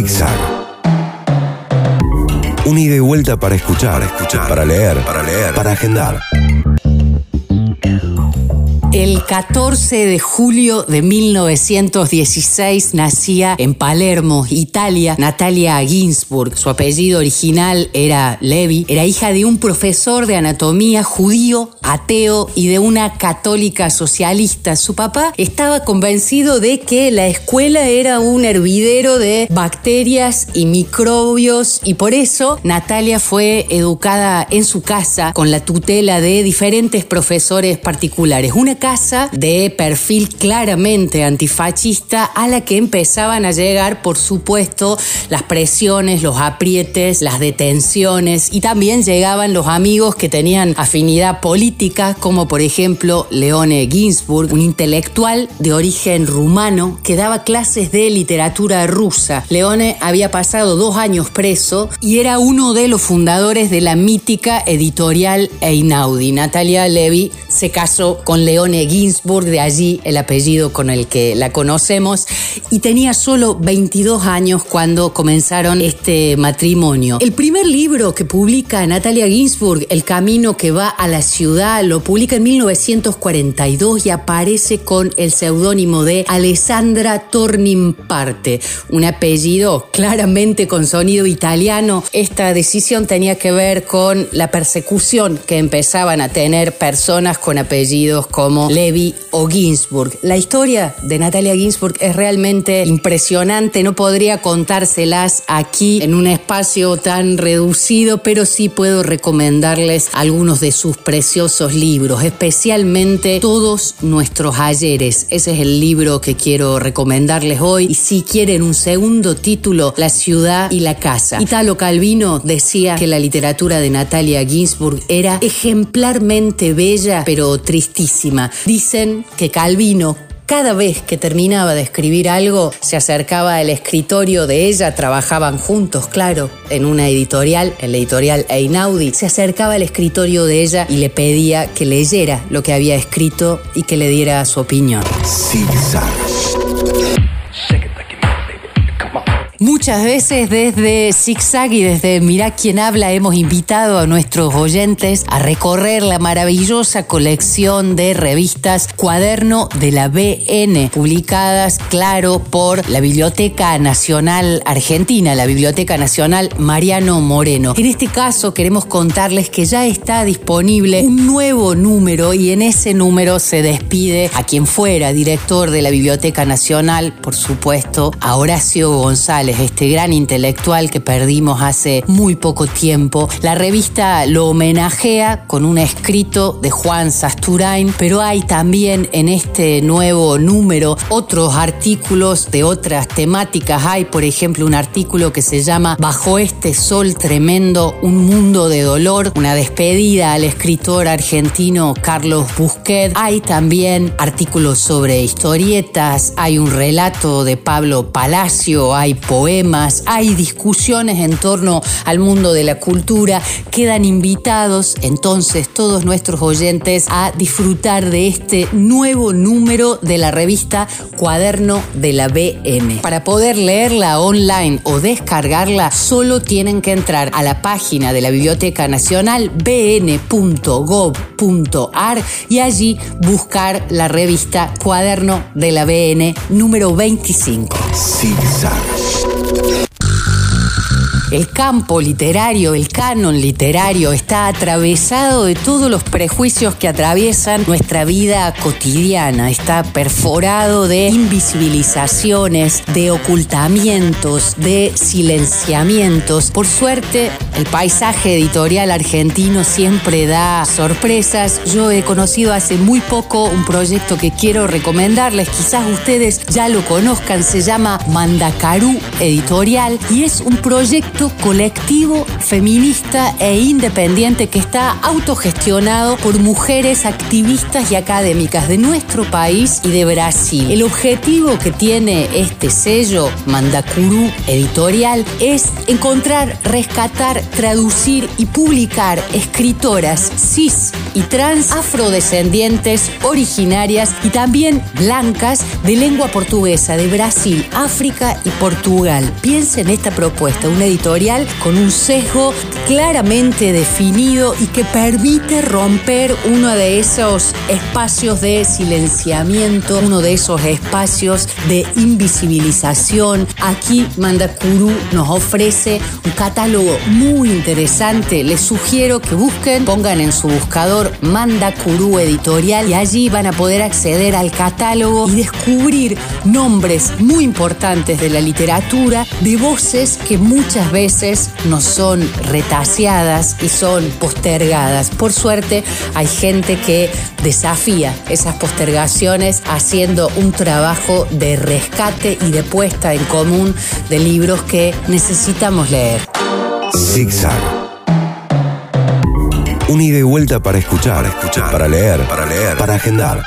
Zigzag. Un ida y vuelta para escuchar, escuchar, para leer, para leer, para agendar. El 14 de julio de 1916 nacía en Palermo, Italia, Natalia Ginsburg. Su apellido original era Levi. Era hija de un profesor de anatomía judío, ateo y de una católica socialista. Su papá estaba convencido de que la escuela era un hervidero de bacterias y microbios y por eso Natalia fue educada en su casa con la tutela de diferentes profesores particulares. Casa de perfil claramente antifascista a la que empezaban a llegar, por supuesto, las presiones, los aprietes, las detenciones y también llegaban los amigos que tenían afinidad política, como por ejemplo Leone Ginsburg, un intelectual de origen rumano que daba clases de literatura rusa. Leone había pasado dos años preso y era uno de los fundadores de la mítica editorial Einaudi. Natalia Levy se casó con Leone Ginsburg, de allí el apellido con el que la conocemos, y tenía solo 22 años cuando comenzaron este matrimonio. El primer libro que publica Natalia Ginsburg, El camino que va a la ciudad, lo publica en 1942 y aparece con el seudónimo de Alessandra Tornimparte, un apellido claramente con sonido italiano. Esta decisión tenía que ver con la persecución que empezaban a tener personas con apellidos como Levi o Ginsburg. La historia de Natalia Ginsburg es realmente impresionante, no podría contárselas aquí en un espacio tan reducido, pero sí puedo recomendarles algunos de sus preciosos libros, especialmente Todos nuestros ayeres. Ese es el libro que quiero recomendarles hoy. Y si quieren un segundo título, La ciudad y la casa. Italo Calvino decía que la literatura de Natalia Ginsburg era ejemplarmente bella, pero tristísima. Dicen que Calvino cada vez que terminaba de escribir algo, se acercaba al escritorio de ella, trabajaban juntos, claro, en una editorial, en la editorial Einaudi, se acercaba al escritorio de ella y le pedía que leyera lo que había escrito y que le diera su opinión. Muchas veces desde Zigzag y desde Mirá quién habla hemos invitado a nuestros oyentes a recorrer la maravillosa colección de revistas Cuaderno de la BN, publicadas, claro, por la Biblioteca Nacional Argentina, la Biblioteca Nacional Mariano Moreno. En este caso queremos contarles que ya está disponible un nuevo número y en ese número se despide a quien fuera director de la Biblioteca Nacional, por supuesto, a Horacio González este gran intelectual que perdimos hace muy poco tiempo. La revista lo homenajea con un escrito de Juan Sasturain, pero hay también en este nuevo número otros artículos de otras temáticas. Hay, por ejemplo, un artículo que se llama Bajo este sol tremendo, un mundo de dolor, una despedida al escritor argentino Carlos Busquet. Hay también artículos sobre historietas, hay un relato de Pablo Palacio, hay poemas, hay discusiones en torno al mundo de la cultura. Quedan invitados entonces todos nuestros oyentes a disfrutar de este nuevo número de la revista Cuaderno de la BM. Para poder leerla online o descargarla, solo tienen que entrar a la página de la Biblioteca Nacional bn.gov.ar y allí buscar la revista Cuaderno de la BN número 25. El campo literario, el canon literario está atravesado de todos los prejuicios que atraviesan nuestra vida cotidiana, está perforado de invisibilizaciones, de ocultamientos, de silenciamientos. Por suerte, el paisaje editorial argentino siempre da sorpresas. Yo he conocido hace muy poco un proyecto que quiero recomendarles, quizás ustedes ya lo conozcan, se llama Mandacarú Editorial y es un proyecto colectivo, feminista e independiente que está autogestionado por mujeres activistas y académicas de nuestro país y de Brasil. El objetivo que tiene este sello, Mandacurú Editorial, es encontrar, rescatar, traducir y publicar escritoras cis y trans, afrodescendientes, originarias y también blancas de lengua portuguesa de Brasil, África y Portugal. Piensa en esta propuesta, una editorial con un sesgo claramente definido y que permite romper uno de esos espacios de silenciamiento, uno de esos espacios de invisibilización. Aquí Mandacuru nos ofrece un catálogo muy interesante. Les sugiero que busquen, pongan en su buscador Mandacuru Editorial y allí van a poder acceder al catálogo y descubrir nombres muy importantes de la literatura, de voces que muchas veces no son retaseadas y son postergadas. Por suerte hay gente que desafía esas postergaciones haciendo un trabajo de rescate y de puesta en común de libros que necesitamos leer. Zigzag. Un ida y vuelta para escuchar, escuchar, para leer, para leer, para agendar.